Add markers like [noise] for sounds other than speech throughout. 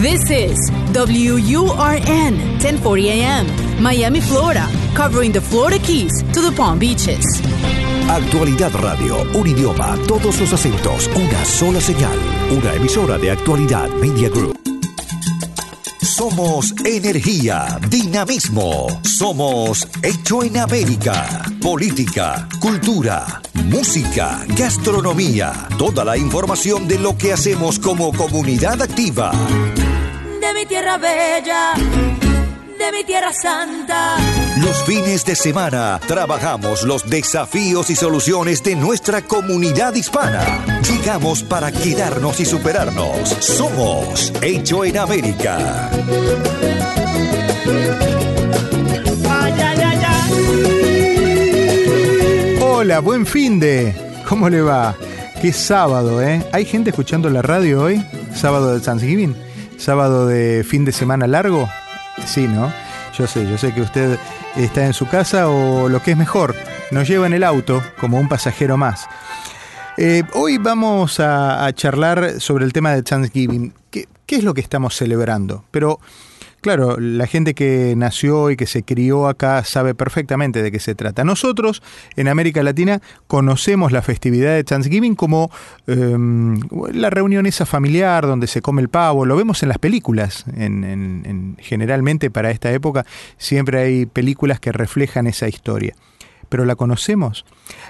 This is WURN 1040 AM, Miami, Florida, covering the Florida Keys to the Palm Beaches. Actualidad Radio, un idioma, todos los acentos, una sola señal, una emisora de Actualidad Media Group. Somos energía, dinamismo. Somos Hecho en América. Política, cultura, música, gastronomía. Toda la información de lo que hacemos como comunidad activa. De mi tierra bella de mi tierra santa. Los fines de semana trabajamos los desafíos y soluciones de nuestra comunidad hispana. Llegamos para quedarnos y superarnos. Somos Hecho en América. Hola, buen fin de. ¿Cómo le va? Qué sábado, ¿eh? ¿Hay gente escuchando la radio hoy? Sábado de Thanksgiving, sábado de fin de semana largo. Sí, ¿no? Yo sé, yo sé que usted está en su casa o lo que es mejor, nos lleva en el auto como un pasajero más. Eh, hoy vamos a, charlar sobre el tema de Thanksgiving. ¿Qué, ¿Qué, es lo que estamos celebrando? Pero Claro, la gente que nació y que se crió acá sabe perfectamente de qué se trata. Nosotros, en América Latina, conocemos la festividad de Thanksgiving como em, la reunión esa familiar donde se come el pavo. Lo vemos en las películas. En, generalmente para esta época siempre hay películas que reflejan esa historia. Pero la conocemos.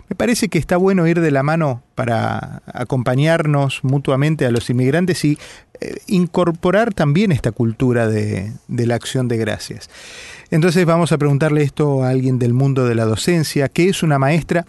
Me parece que está bueno ir de la mano para acompañarnos mutuamente a los inmigrantes y eh, incorporar también esta cultura de, la acción de gracias. Entonces vamos a preguntarle esto a alguien del mundo de la docencia, que es una maestra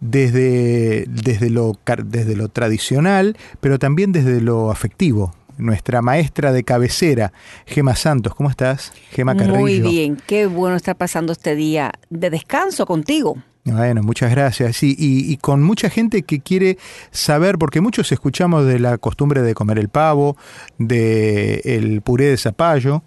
desde, desde, lo, desde lo tradicional, pero también desde lo afectivo. Nuestra maestra de cabecera, Gema Santos, ¿cómo estás? Gema Carrillo. Muy bien, qué bueno estar pasando este día de descanso contigo. Bueno, muchas gracias. y, con mucha gente que quiere saber, porque muchos escuchamos de la costumbre de comer el pavo, de el puré de zapallo,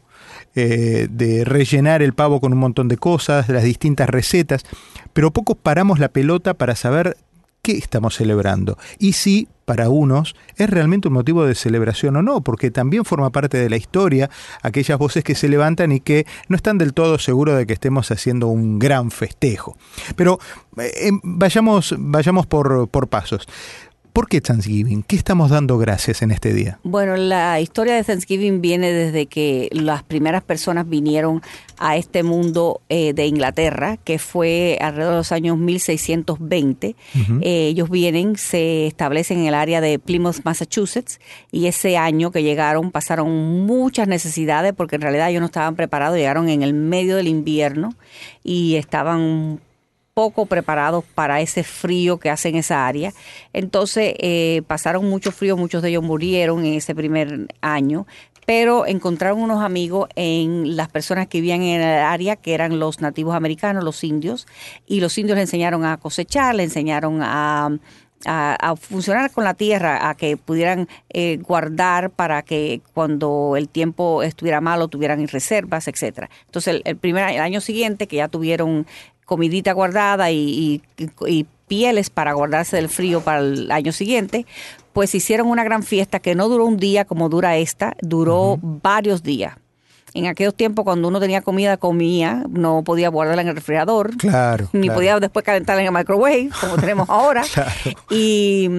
eh, de rellenar el pavo con un montón de cosas, de las distintas recetas, pero pocos paramos la pelota para saber qué estamos celebrando y si para unos es realmente un motivo de celebración o no, porque también forma parte de la historia aquellas voces que se levantan y que no están del todo seguros de que estemos haciendo un gran festejo. Pero eh, vayamos, vayamos por, por pasos. ¿Por qué Thanksgiving? ¿Qué estamos dando gracias en este día? Bueno, la historia de Thanksgiving viene desde que las primeras personas vinieron a este mundo eh, de Inglaterra, que fue alrededor de los años 1620. Eh, ellos vienen, se establecen en el área de Plymouth, Massachusetts, y ese año que llegaron pasaron muchas necesidades porque en realidad ellos no estaban preparados, llegaron en el medio del invierno y estaban poco preparados para ese frío que hace en esa área. Entonces eh, pasaron mucho frío, muchos de ellos murieron en ese primer año, pero encontraron unos amigos en las personas que vivían en el área, que eran los nativos americanos, los indios, y los indios le enseñaron a cosechar, le enseñaron a... funcionar con la tierra, a que pudieran eh, guardar para que cuando el tiempo estuviera malo tuvieran reservas, etcétera. Entonces el, primer el año siguiente que ya tuvieron comidita guardada y, pieles para guardarse del frío para el año siguiente, pues hicieron una gran fiesta que no duró un día como dura esta, duró varios días. En aquellos tiempos, cuando uno tenía comida, comía, no podía guardarla en el refrigerador, claro, ni podía después calentarla en el microwave, como tenemos ahora. [laughs] Y,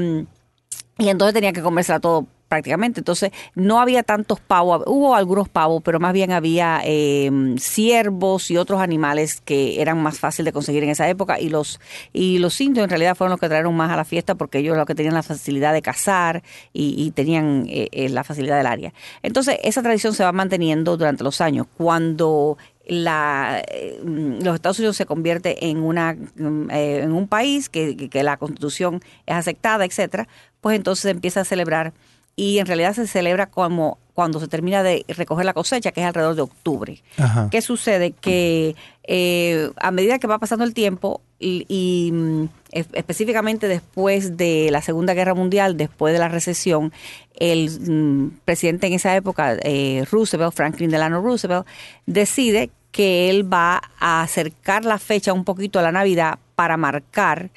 y entonces tenía que comérsela todo prácticamente. Entonces, no había tantos pavos, hubo algunos pavos, pero más bien había eh, ciervos y otros animales que eran más fáciles de conseguir en esa época. Y los, y los indios en realidad fueron los que trajeron más a la fiesta porque ellos los que tenían la facilidad de cazar y, tenían eh, eh, la facilidad del área. Entonces, esa tradición se va manteniendo durante los años. Cuando la, los Estados Unidos se convierte en una en un país que, que, la constitución es aceptada, etcétera, pues entonces empieza a celebrar y en realidad se celebra como cuando se termina de recoger la cosecha, que es alrededor de octubre. ¿Qué sucede? Que eh, a medida que va pasando el tiempo y, mm, específicamente después de la Segunda Guerra Mundial, después de la recesión, el mm, presidente en esa época, eh, Roosevelt, Franklin Delano Roosevelt, decide que él va a acercar la fecha un poquito a la Navidad para marcar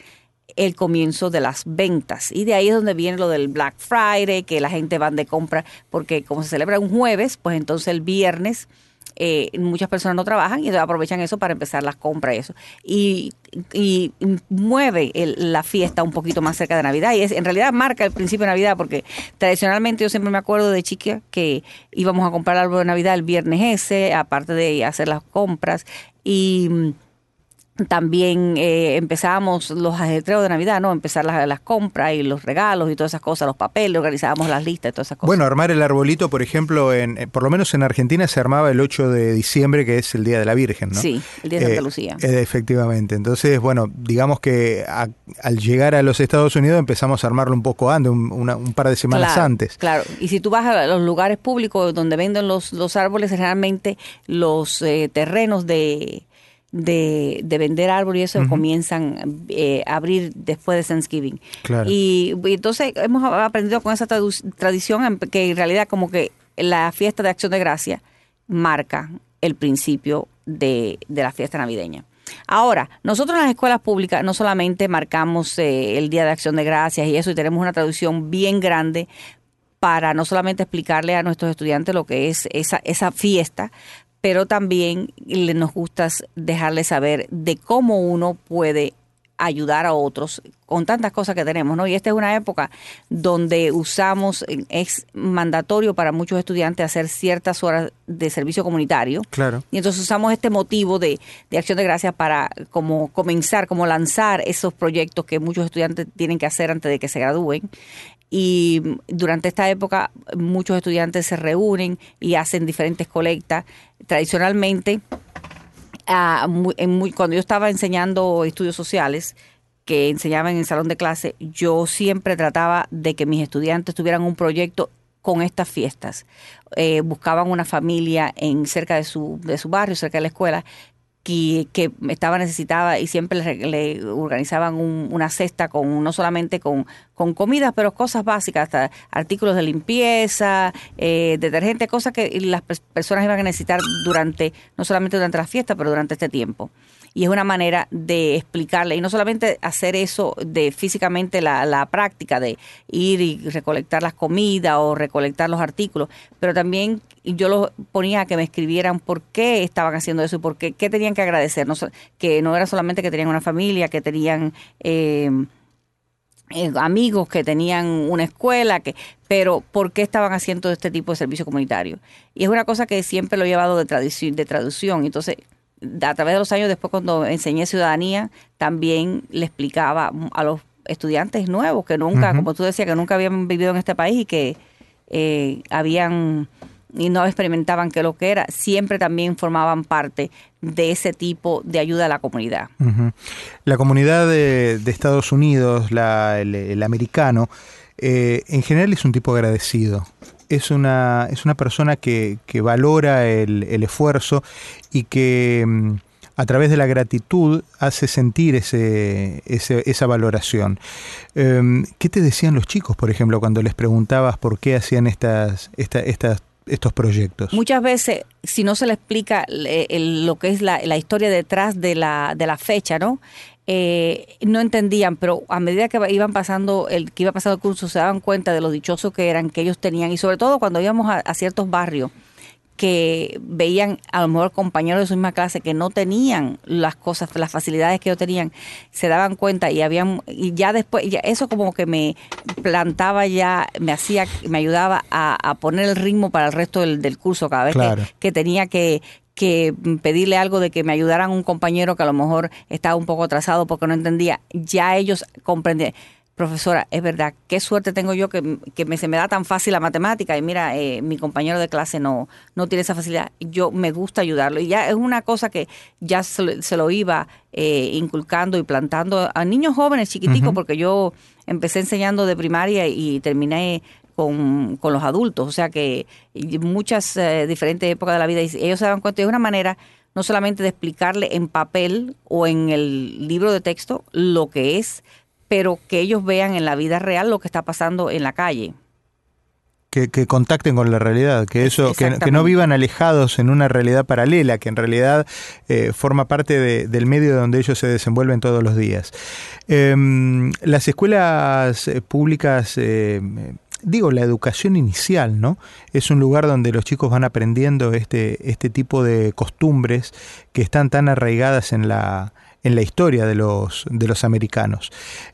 el comienzo de las ventas. Y de ahí es donde viene lo del Black Friday, que la gente va de compra, porque como se celebra un jueves, pues entonces el viernes eh, muchas personas no trabajan y aprovechan eso para empezar las compras y eso. Y, y mueve la fiesta un poquito más cerca de Navidad y es, en realidad marca el principio de Navidad porque tradicionalmente yo siempre me acuerdo de chica que íbamos a comprar el árbol de Navidad el viernes ese, aparte de hacer las compras y también eh, empezábamos los ajetreos de Navidad, ¿no? Empezar las, las, compras y los regalos y todas esas cosas, los papeles, organizábamos las listas y todas esas cosas. Bueno, armar el arbolito, por ejemplo, en, eh, por lo menos en Argentina se armaba el 8 de diciembre, que es el Día de la Virgen, ¿no? Sí, el Día de Santa eh, Lucía. efectivamente. Entonces, bueno, digamos que al llegar a los Estados Unidos empezamos a armarlo un poco antes, un, un par de semanas antes. Claro, y si tú vas a los lugares públicos donde venden los, los árboles, realmente los terrenos de de, de vender árboles y eso comienzan eh, a abrir después de Thanksgiving. Y, entonces hemos aprendido con esa tradición que en realidad como que la fiesta de acción de gracia marca el principio de, de la fiesta navideña. Ahora, nosotros en las escuelas públicas no solamente marcamos eh, el Día de Acción de Gracias y eso, y tenemos una traducción bien grande para no solamente explicarle a nuestros estudiantes lo que es esa, esa fiesta, pero también nos gusta dejarles saber de cómo uno puede ayudar a otros con tantas cosas que tenemos, ¿no? Y esta es una época donde usamos, es mandatorio para muchos estudiantes hacer ciertas horas de servicio comunitario. Claro. Y entonces usamos este motivo de, de acción de gracias para como comenzar, como lanzar esos proyectos que muchos estudiantes tienen que hacer antes de que se gradúen y durante esta época muchos estudiantes se reúnen y hacen diferentes colectas. Tradicionalmente, ah, cuando yo estaba enseñando estudios sociales, que enseñaba en el salón de clase, yo siempre trataba de que mis estudiantes tuvieran un proyecto con estas fiestas. Eh, buscaban una familia en cerca de su, de su barrio, cerca de la escuela, que, estaba necesitada y siempre le, organizaban una cesta con no solamente con, con comidas, pero cosas básicas, hasta artículos de limpieza, eh, detergente, cosas que las personas iban a necesitar durante, no solamente durante la fiesta, pero durante este tiempo y es una manera de explicarle y no solamente hacer eso de físicamente la, la práctica de ir y recolectar las comidas o recolectar los artículos, pero también yo los ponía a que me escribieran por qué estaban haciendo eso y por qué, qué tenían que agradecer, que no era solamente que tenían una familia, que tenían... Eh, eh, amigos que tenían una escuela, que, pero ¿por qué estaban haciendo este tipo de servicio comunitario? Y es una cosa que siempre lo he llevado de, traducción, de traducción. Entonces, a través de los años, después cuando enseñé ciudadanía, también le explicaba a los estudiantes nuevos que nunca, como tú decías, que nunca habían vivido en este país y que eh, habían y no experimentaban qué lo que era, siempre también formaban parte de ese tipo de ayuda a la comunidad. La comunidad de, Estados Unidos, el, americano, eh, en general es un tipo agradecido es una, es una persona que, que valora el, el, esfuerzo y que mm, a través de la gratitud hace sentir ese, esa valoración. Em, ¿Qué te decían los chicos, por ejemplo, cuando les preguntabas por qué hacían estas, estas estos proyectos? Muchas veces, si no se le explica lo que es la, la, historia detrás de la, de la fecha, ¿no? Eh, no entendían, pero a medida que iban pasando el que iba pasando el curso se daban cuenta de lo dichosos que eran, que ellos tenían. Y sobre todo cuando íbamos a, ciertos barrios que veían a lo mejor compañeros de su misma clase que no tenían las cosas, las facilidades que ellos tenían, se daban cuenta y habían y ya después ya eso como que me plantaba ya, me hacía, me ayudaba a, poner el ritmo para el resto del, curso cada vez que, tenía que, que pedirle algo de que me ayudaran un compañero que a lo mejor estaba un poco atrasado porque no entendía, ya ellos comprendían. Profesora, es verdad, qué suerte tengo yo que, me, se me da tan fácil la matemática y mira, eh, mi compañero de clase no, no tiene esa facilidad. Yo me gusta ayudarlo y ya es una cosa que ya se, lo iba eh, inculcando y plantando a niños jóvenes chiquiticos porque yo empecé enseñando de primaria y terminé con, con los adultos, o sea que muchas eh, diferentes épocas de la vida, ellos se dan cuenta de una manera no solamente de explicarle en papel o en el libro de texto lo que es, pero que ellos vean en la vida real lo que está pasando en la calle. que, contacten con la realidad, que eso, que, no vivan alejados en una realidad paralela, que en realidad eh, forma parte del medio donde ellos se desenvuelven todos los días. Em, las escuelas eh, públicas eh, digo, la educación inicial, ¿no? Es un lugar donde los chicos van aprendiendo este, este tipo de costumbres que están tan arraigadas en la, en la historia de los, de los americanos.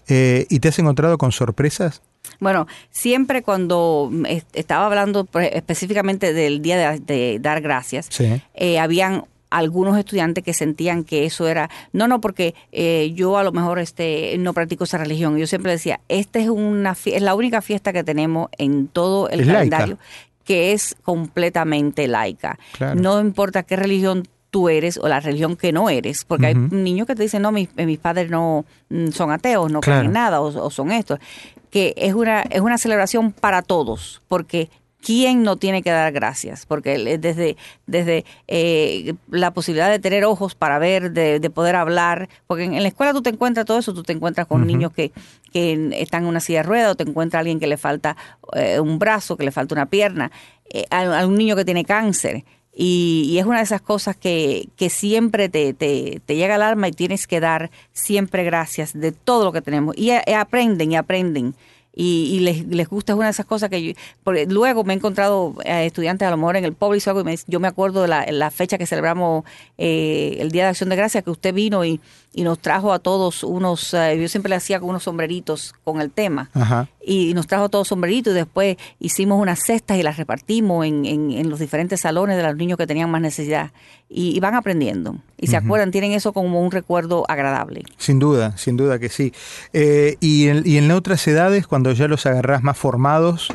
¿Y te has encontrado con sorpresas? Bueno, siempre cuando estaba hablando específicamente del día de, dar gracias, eh, habían algunos estudiantes que sentían que eso era no no porque eh, yo a lo mejor este no practico esa religión. Yo siempre decía esta es una es la única fiesta que tenemos en todo el calendario que es completamente laica. No importa qué religión tú eres o la religión que no eres, porque hay niños que te dicen, no, mis, mis padres no mm, son ateos, no creen en nada o, o, son estos que es una, es una celebración para todos, porque ¿quién no tiene que dar gracias? Porque desde, desde eh, la posibilidad de tener ojos para ver, de, poder hablar, porque en, la escuela tú te encuentras todo eso, tú te encuentras con niños que, que están en una silla de ruedas, o te encuentras a alguien que le falta eh, un brazo, que le falta una pierna, eh, a, un niño que tiene cáncer. Y, es una de esas cosas que, que siempre te, te, te, llega al alma y tienes que dar siempre gracias de todo lo que tenemos. Y, aprenden y aprenden. Y, les, les, gusta, es una de esas cosas que yo, porque luego me he encontrado eh, estudiantes a lo mejor en el algo y me, yo me acuerdo de la, la fecha que celebramos eh, el Día de Acción de Gracias que usted vino y, y nos trajo a todos unos, eh, yo siempre le hacía unos sombreritos con el tema, y nos trajo todos sombreritos y después hicimos unas cestas y las repartimos en, en, los diferentes salones de los niños que tenían más necesidad. Y, van aprendiendo. Y se acuerdan, tienen eso como un recuerdo agradable. Sin duda, sin duda que sí. Eh, y, en, y en otras edades, cuando ya los agarrás más formados,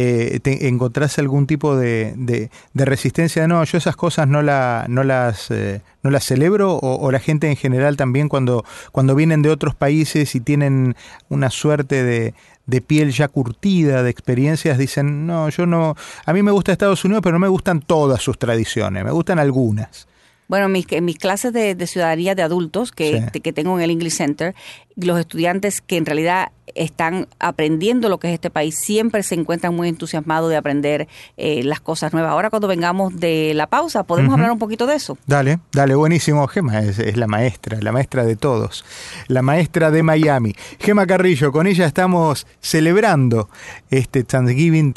eh, te, encontrás algún tipo de, de, resistencia. No, yo esas cosas no, la, no, las, eh, no las celebro o, la gente en general también cuando, cuando vienen de otros países y tienen una suerte de, de piel ya curtida, de experiencias, dicen, no, yo no, a mí me gusta Estados Unidos, pero no me gustan todas sus tradiciones, me gustan algunas. Bueno, mis, en mis clases de, ciudadanía de adultos que, que tengo en el English Center, los estudiantes que en realidad están aprendiendo lo que es este país siempre se encuentran muy entusiasmados de aprender eh, las cosas nuevas. Ahora cuando vengamos de la pausa, ¿podemos hablar un poquito de eso? Dale, dale, buenísimo. Gema es, es, la maestra, la maestra de todos, la maestra de Miami. Gema Carrillo, con ella estamos celebrando este Thanksgiving.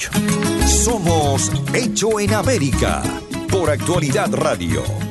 Somos Hecho en América por Actualidad Radio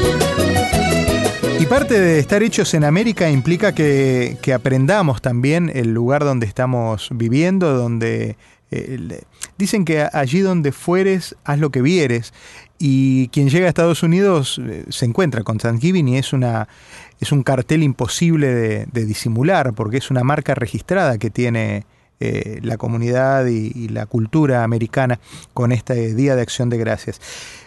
Parte de estar hechos en América implica que, aprendamos también el lugar donde estamos viviendo, donde eh, dicen que allí donde fueres, haz lo que vieres. Y quien llega a Estados Unidos eh, se encuentra con Thanksgiving y es una es un cartel imposible de, disimular porque es una marca registrada que tiene eh, la comunidad y, la cultura americana con este Día de Acción de Gracias.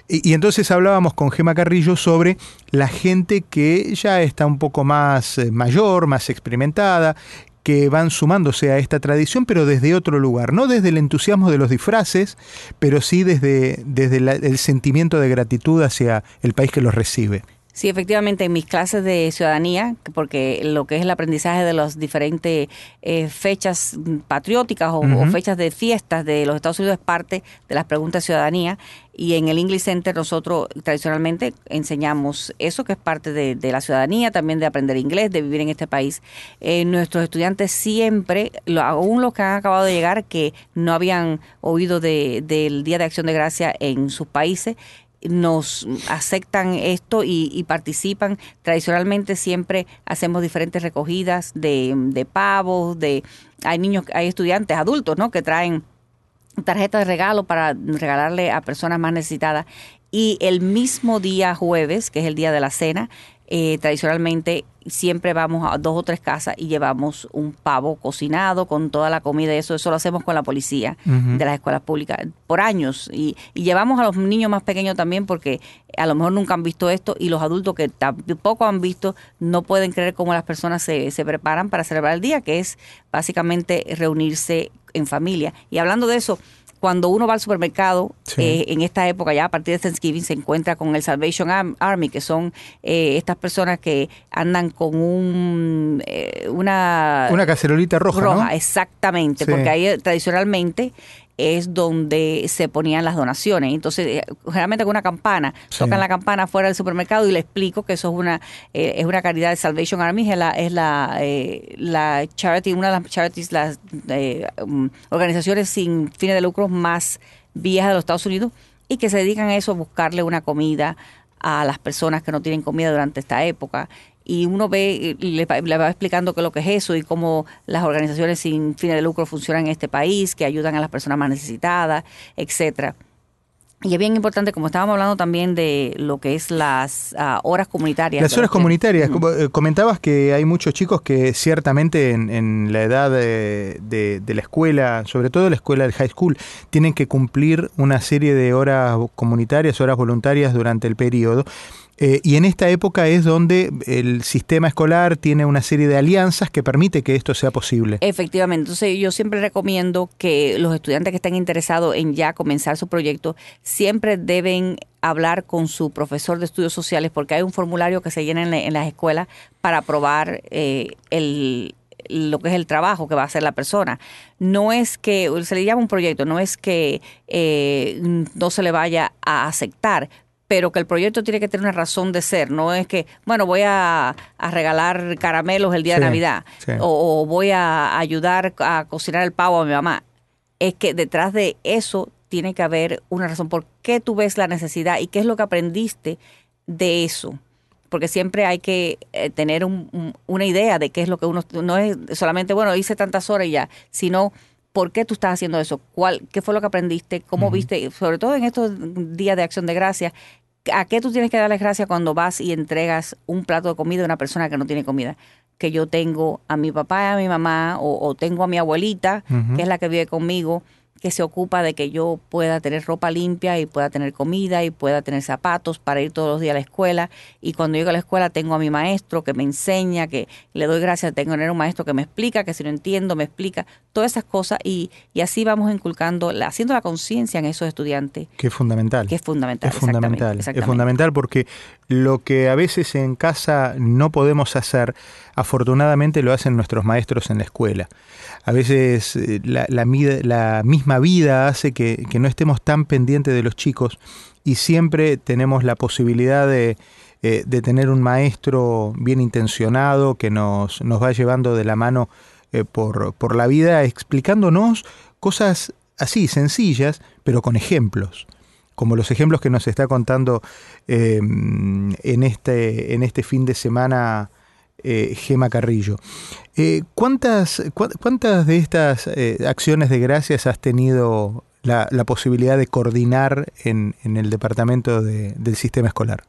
Y, entonces hablábamos con Gema Carrillo sobre la gente que ya está un poco más eh, mayor, más experimentada, que van sumándose a esta tradición, pero desde otro lugar, no desde el entusiasmo de los disfraces, pero sí desde, desde el sentimiento de gratitud hacia el país que los recibe. Sí, efectivamente, en mis clases de ciudadanía, porque lo que es el aprendizaje de las diferentes eh, fechas patrióticas o, fechas de fiestas de los Estados Unidos es parte de las preguntas de ciudadanía. Y en el English Center nosotros tradicionalmente enseñamos eso que es parte de, la ciudadanía, también de aprender inglés, de vivir en este país. Eh, nuestros estudiantes siempre, aún los que han acabado de llegar, que no habían oído del Día de Acción de Gracia en sus países, nos aceptan esto y, participan. Tradicionalmente siempre hacemos diferentes recogidas de, de pavos, de hay niños, hay estudiantes adultos, ¿no? Que traen tarjetas de regalo para regalarle a personas más necesitadas. Y el mismo día jueves, que es el día de la cena, eh, tradicionalmente siempre vamos a dos o tres casas y llevamos un pavo cocinado con toda la comida y eso, eso lo hacemos con la policía de las escuelas públicas por años y, llevamos a los niños más pequeños también porque a lo mejor nunca han visto esto y los adultos que tampoco han visto no pueden creer cómo las personas se, se preparan para celebrar el día, que es básicamente reunirse en familia. Y hablando de eso, cuando uno va al supermercado, eh, en esta época ya a partir de Thanksgiving se encuentra con el Salvation Army, que son eh, estas personas que andan con un eh, una una cacerolita roja, roja, exactamente, porque ahí tradicionalmente es donde se ponían las donaciones. Entonces, eh, generalmente con una campana, tocan la campana fuera del supermercado y le explico que eso es una eh, es una caridad de Salvation Army, es la, es la, eh, la charity, una de las charities, las um, organizaciones sin fines de lucro más viejas de los Estados Unidos y que se dedican a eso, a buscarle una comida a las personas que no tienen comida durante esta época y uno ve, le, le, va explicando qué es lo que es eso y cómo las organizaciones sin fines de lucro funcionan en este país, que ayudan a las personas más necesitadas, etcétera. Y es bien importante, como estábamos hablando también de lo que es las ah, horas comunitarias. Las horas comunitarias. Eh, comentabas que hay muchos chicos que ciertamente en, la edad de, de, la escuela, sobre todo la escuela del high school, tienen que cumplir una serie de horas comunitarias, horas voluntarias durante el periodo. Eh, y en esta época es donde el sistema escolar tiene una serie de alianzas que permite que esto sea posible. Efectivamente, entonces yo siempre recomiendo que los estudiantes que estén interesados en ya comenzar su proyecto siempre deben hablar con su profesor de estudios sociales porque hay un formulario que se llena en, las escuelas para aprobar eh, el, lo que es el trabajo que va a hacer la persona. No es que, se le llama un proyecto, no es que eh, no se le vaya a aceptar, pero que el proyecto tiene que tener una razón de ser, no es que, bueno, voy a, regalar caramelos el día de Navidad o, voy a ayudar a cocinar el pavo a mi mamá. Es que detrás de eso tiene que haber una razón por qué tú ves la necesidad y qué es lo que aprendiste de eso. Porque siempre hay que eh, tener una idea de qué es lo que uno, no es solamente, bueno, hice tantas horas y ya, sino por qué tú estás haciendo eso, cuál, qué fue lo que aprendiste, cómo viste, sobre todo en estos días de acción de gracia, a qué tú tienes que darles gracias cuando vas y entregas un plato de comida a una persona que no tiene comida. Que yo tengo a mi papá y a mi mamá, o, tengo a mi abuelita, que es la que vive conmigo, que se ocupa de que yo pueda tener ropa limpia y pueda tener comida y pueda tener zapatos para ir todos los días a la escuela. Y cuando llego a la escuela tengo a mi maestro que me enseña, que le doy gracias, tengo tener un maestro que me explica, que si no entiendo me explica, todas esas cosas y, y así vamos inculcando, haciendo la conciencia en esos estudiantes. Que es fundamental. Que es fundamental. Es fundamental. Es fundamental porque lo que a veces en casa no podemos hacer, afortunadamente lo hacen nuestros maestros en la escuela. A veces eh, la, misma vida hace que, no estemos tan pendientes de los chicos y siempre tenemos la posibilidad de, eh, tener un maestro bien intencionado que nos, nos va llevando de la mano eh, por la vida explicándonos cosas así, sencillas, pero con ejemplos como los ejemplos que nos está contando em, en, este, en este fin de semana eh, Gema Carrillo. Eh, ¿cuántas, ¿Cuántas de estas eh, acciones de gracias has tenido la, posibilidad de coordinar en, el departamento del sistema escolar?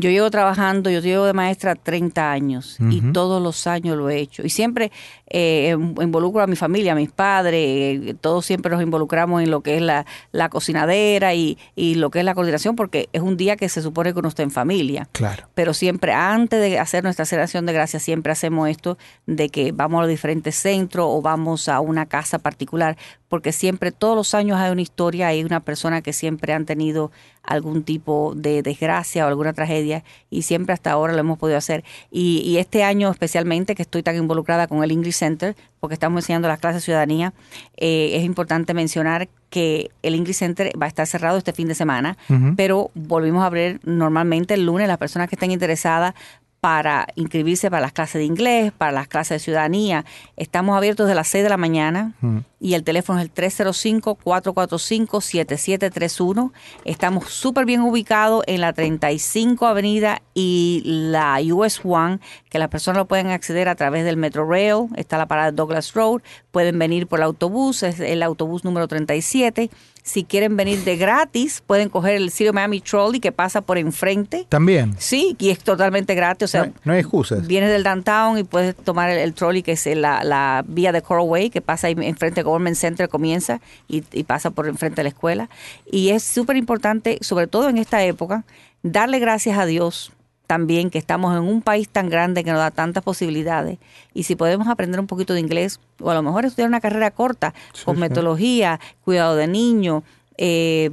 Yo llevo trabajando, yo llevo de maestra 30 años y todos los años lo he hecho. Y siempre eh, involucro a mi familia, a mis padres, eh, todos siempre nos involucramos en lo que es la, la cocinadera y, y, lo que es la coordinación, porque es un día que se supone que uno está en familia. Claro. Pero siempre, antes de hacer nuestra celebración de gracias, siempre hacemos esto de que vamos a los diferentes centros o vamos a una casa particular, porque siempre, todos los años hay una historia, hay una persona que siempre han tenido algún tipo de desgracia o alguna tragedia y siempre hasta ahora lo hemos podido hacer. Y, y este año especialmente que estoy tan involucrada con el English Center, porque estamos enseñando las clases de ciudadanía, eh, es importante mencionar que el English Center va a estar cerrado este fin de semana, pero volvimos a abrir normalmente el lunes las personas que estén interesadas para inscribirse para las clases de inglés, para las clases de ciudadanía. Estamos abiertos de las 6 de la mañana y el teléfono es el 305-445-7731. Estamos súper bien ubicados en la 35 Avenida y la US One, que las personas lo pueden acceder a través del Metro Rail, está la parada Douglas Road, pueden venir por el autobús, es el autobús número 37. Si quieren venir de gratis, pueden coger el City Miami Trolley que pasa por enfrente. También. Sí, y es totalmente gratis. O sea, no, hay, no hay excusas. Vienes del downtown y puedes tomar el, el trolley que es la, la, vía de Coral Way, que pasa ahí enfrente de Government Center, comienza y, y pasa por enfrente de la escuela. Y es súper importante, sobre todo en esta época, darle gracias a Dios también que estamos en un país tan grande que nos da tantas posibilidades y si podemos aprender un poquito de inglés o a lo mejor estudiar una carrera corta, Sí, cosmetología, cuidado de niños, eh,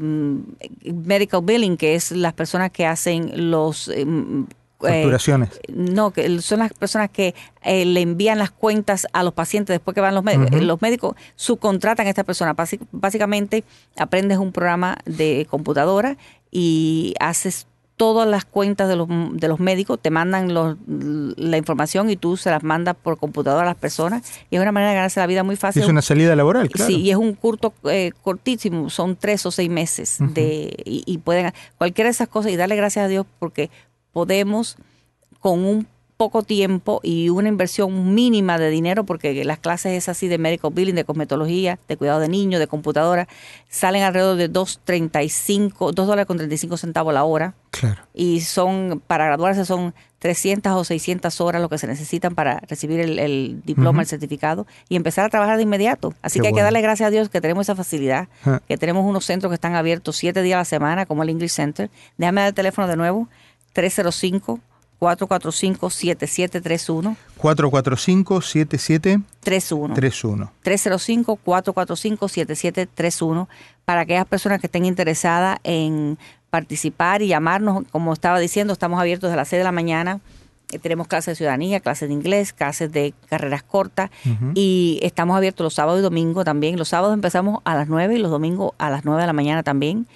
medical billing, que es las personas que hacen los... eh, eh, Facturaciones. no, que son las personas que eh, le envían las cuentas a los pacientes después que van los médicos. Los médicos subcontratan a esta persona. Basi- Básicamente, aprendes un programa de computadora y haces todas las cuentas de los, de los médicos, te mandan los, la información y tú se las mandas por computadora a las personas. Y es una manera de ganarse la vida muy fácil. Es una salida laboral, claro. Sí, y es un curso eh, cortísimo, son tres o seis meses de y, y pueden cualquiera de esas cosas y darle gracias a Dios porque podemos con un poco tiempo y una inversión mínima de dinero, porque las clases es así de medical billing, de cosmetología, de cuidado de niños, de computadora, salen alrededor de 2.35, 2 dólares con 35 centavos la hora Claro. y son, para graduarse son 300 o 600 horas lo que se necesitan para recibir el, el diploma, Ujú. el certificado y empezar a trabajar de inmediato. Así Qué que hay que darle gracias a Dios que tenemos esa facilidad, Ah. que tenemos unos centros que están abiertos siete días a la semana, como el English Center. Déjame dar el teléfono de nuevo, 305 445 7731 445-7731. 31. 305-445-7731 para aquellas personas que estén interesadas en participar y llamarnos. Como estaba diciendo, estamos abiertos a las 6 de la mañana. Eh, Tenemos clases de ciudadanía, clases de inglés, clases de carreras cortas y estamos abiertos los sábados y domingos también. Los sábados empezamos a las 9 y los domingos a las 9 de la mañana también.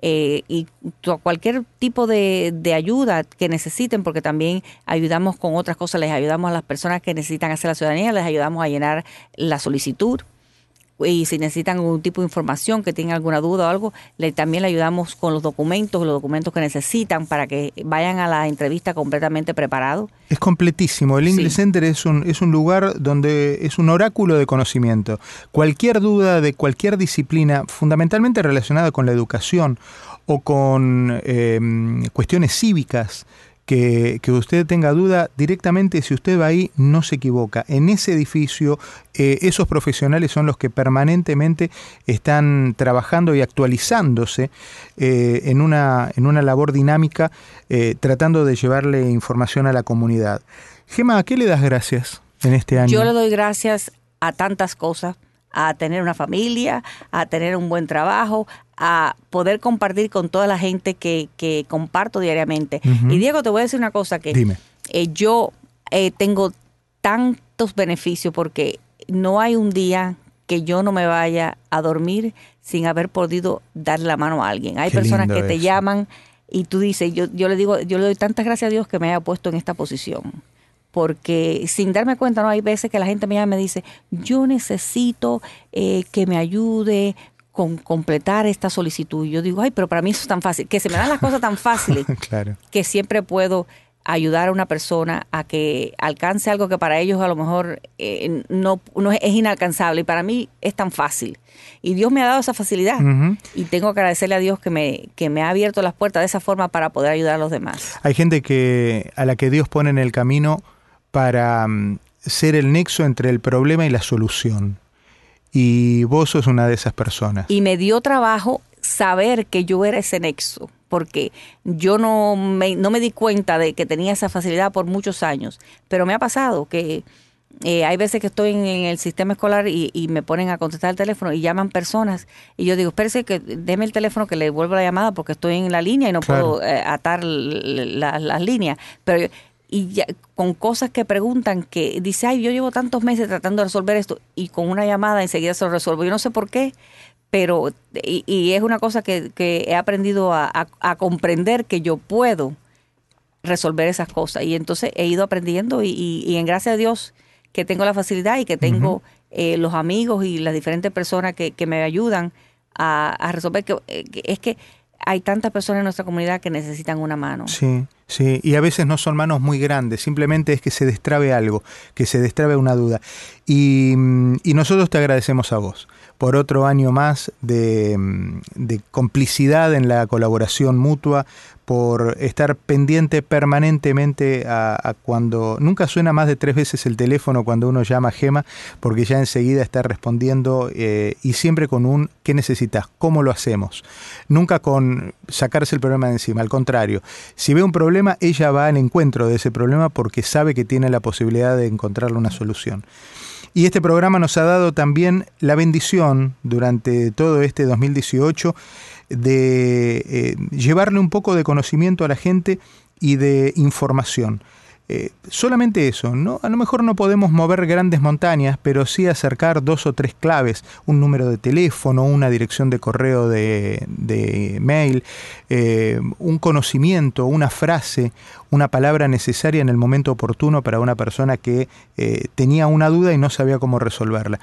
Eh, y cualquier tipo de, de ayuda que necesiten, porque también ayudamos con otras cosas, les ayudamos a las personas que necesitan hacer la ciudadanía, les ayudamos a llenar la solicitud y si necesitan algún tipo de información, que tengan alguna duda o algo, le, también le ayudamos con los documentos, los documentos que necesitan para que vayan a la entrevista completamente preparados. Es completísimo. El English Sí. Center es un, es un lugar donde es un oráculo de conocimiento. Cualquier duda de cualquier disciplina, fundamentalmente relacionada con la educación o con eh, cuestiones cívicas, que, usted tenga duda, directamente si usted va ahí, no se equivoca. En ese edificio, eh, esos profesionales son los que permanentemente están trabajando y actualizándose eh, en, una, en una labor dinámica, eh, tratando de llevarle información a la comunidad. Gema, ¿a qué le das gracias en este año? Yo le doy gracias a tantas cosas, a tener una familia, a tener un buen trabajo, a poder compartir con toda la gente que, que comparto diariamente. Y Diego, te voy a decir una cosa que Dime. eh, yo eh, tengo tantos beneficios porque no hay un día que yo no me vaya a dormir sin haber podido darle la mano a alguien. Hay Qué personas que te eso. llaman y tú dices, yo, yo le digo, yo le doy tantas gracias a Dios que me haya puesto en esta posición. Porque sin darme cuenta, no hay veces que la gente me llama y me dice, yo necesito eh, que me ayude con completar esta solicitud. Y yo digo, ay, pero para mí eso es tan fácil, que se me dan las cosas tan fáciles [laughs] claro. que siempre puedo ayudar a una persona a que alcance algo que para ellos a lo mejor eh, no, no es, inalcanzable y para mí es tan fácil. Y Dios me ha dado esa facilidad y tengo que agradecerle a Dios que me, que me ha abierto las puertas de esa forma para poder ayudar a los demás. Hay gente que a la que Dios pone en el camino para mm, ser el nexo entre el problema y la solución. Y vos sos una de esas personas. Y me dio trabajo saber que yo era ese nexo, porque yo no me, no me di cuenta de que tenía esa facilidad por muchos años, pero me ha pasado que eh, hay veces que estoy en, en el sistema escolar y, y me ponen a contestar el teléfono y llaman personas y yo digo, espérese que deme el teléfono que le devuelvo la llamada porque estoy en la línea y no Claro. puedo eh, atar la- las líneas, pero yo- y ya, con cosas que preguntan que dice, ay, yo llevo tantos meses tratando de resolver esto y con una llamada enseguida se lo resuelvo. Yo no sé por qué, pero y, y es una cosa que, que he aprendido a, a- a comprender que yo puedo resolver esas cosas y entonces he ido aprendiendo y, y- y en gracia a Dios que tengo la facilidad y que tengo eh, los amigos y las diferentes personas que, que me ayudan a, a resolver que, eh, que es que hay tantas personas en nuestra comunidad que necesitan una mano. Sí, Sí, y a veces no son manos muy grandes, simplemente es que se destrabe algo, que se destrabe una duda. Y, mm, y nosotros te agradecemos a vos por otro año más de, mm, de complicidad en la colaboración mutua, por estar pendiente permanentemente a, cuando nunca suena más de tres veces el teléfono cuando uno llama a Gema, porque ya enseguida está respondiendo eh, y siempre con un ¿qué necesitas? ¿Cómo lo hacemos? Nunca con sacarse el problema de encima, al contrario, si ve un problema, ella va al encuentro de ese problema porque sabe que tiene la posibilidad de encontrarle una solución. Y este programa nos ha dado también la bendición durante todo este 2018 de eh, llevarle un poco de conocimiento a la gente y de información. Eh, solamente eso, ¿no? a lo mejor no podemos mover grandes montañas, pero sí acercar dos o tres claves, un número de teléfono, una dirección de correo de, mail, eh, un conocimiento, una frase, una palabra necesaria en el momento oportuno para una persona que tenía una duda y no sabía cómo resolverla.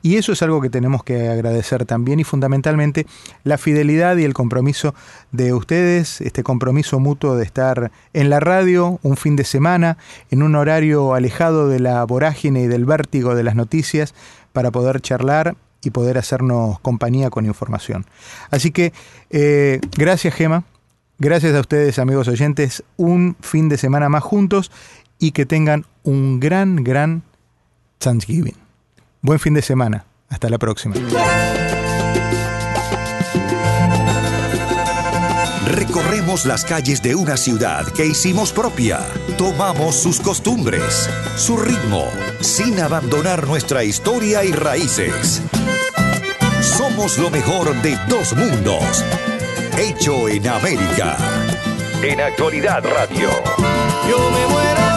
Y eso es algo que tenemos que agradecer también y fundamentalmente la fidelidad y el compromiso de ustedes, este compromiso mutuo de estar en la radio un fin de semana, en un horario alejado de la vorágine y del vértigo de las noticias, para poder charlar y poder hacernos compañía con información. Así que eh, gracias Gema, gracias a ustedes amigos oyentes, un fin de semana más juntos y que tengan un gran, gran Thanksgiving. Buen fin de semana. Hasta la próxima. Recorremos las calles de una ciudad que hicimos propia. Tomamos sus costumbres, su ritmo, sin abandonar nuestra historia y raíces. Somos lo mejor de dos mundos. Hecho en América. En Actualidad Radio. Yo me